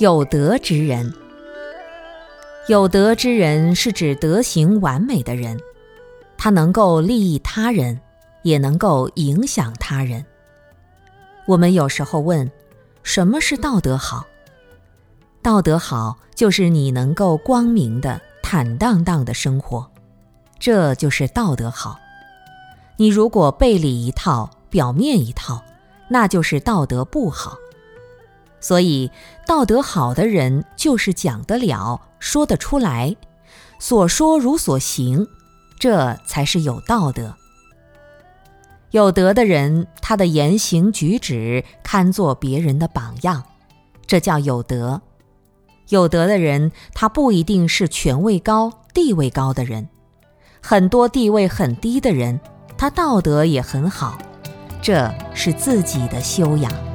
有德之人，有德之人是指德行完美的人，他能够利益他人，也能够影响他人。我们有时候问，什么是道德好？道德好就是你能够光明的、坦荡荡的生活，这就是道德好。你如果背里一套，表面一套，那就是道德不好。所以，道德好的人就是讲得了、说得出来，所说如所行，这才是有道德。有德的人，他的言行举止堪做别人的榜样，这叫有德。有德的人，他不一定是权位高、地位高的人，很多地位很低的人，他道德也很好，这是自己的修养。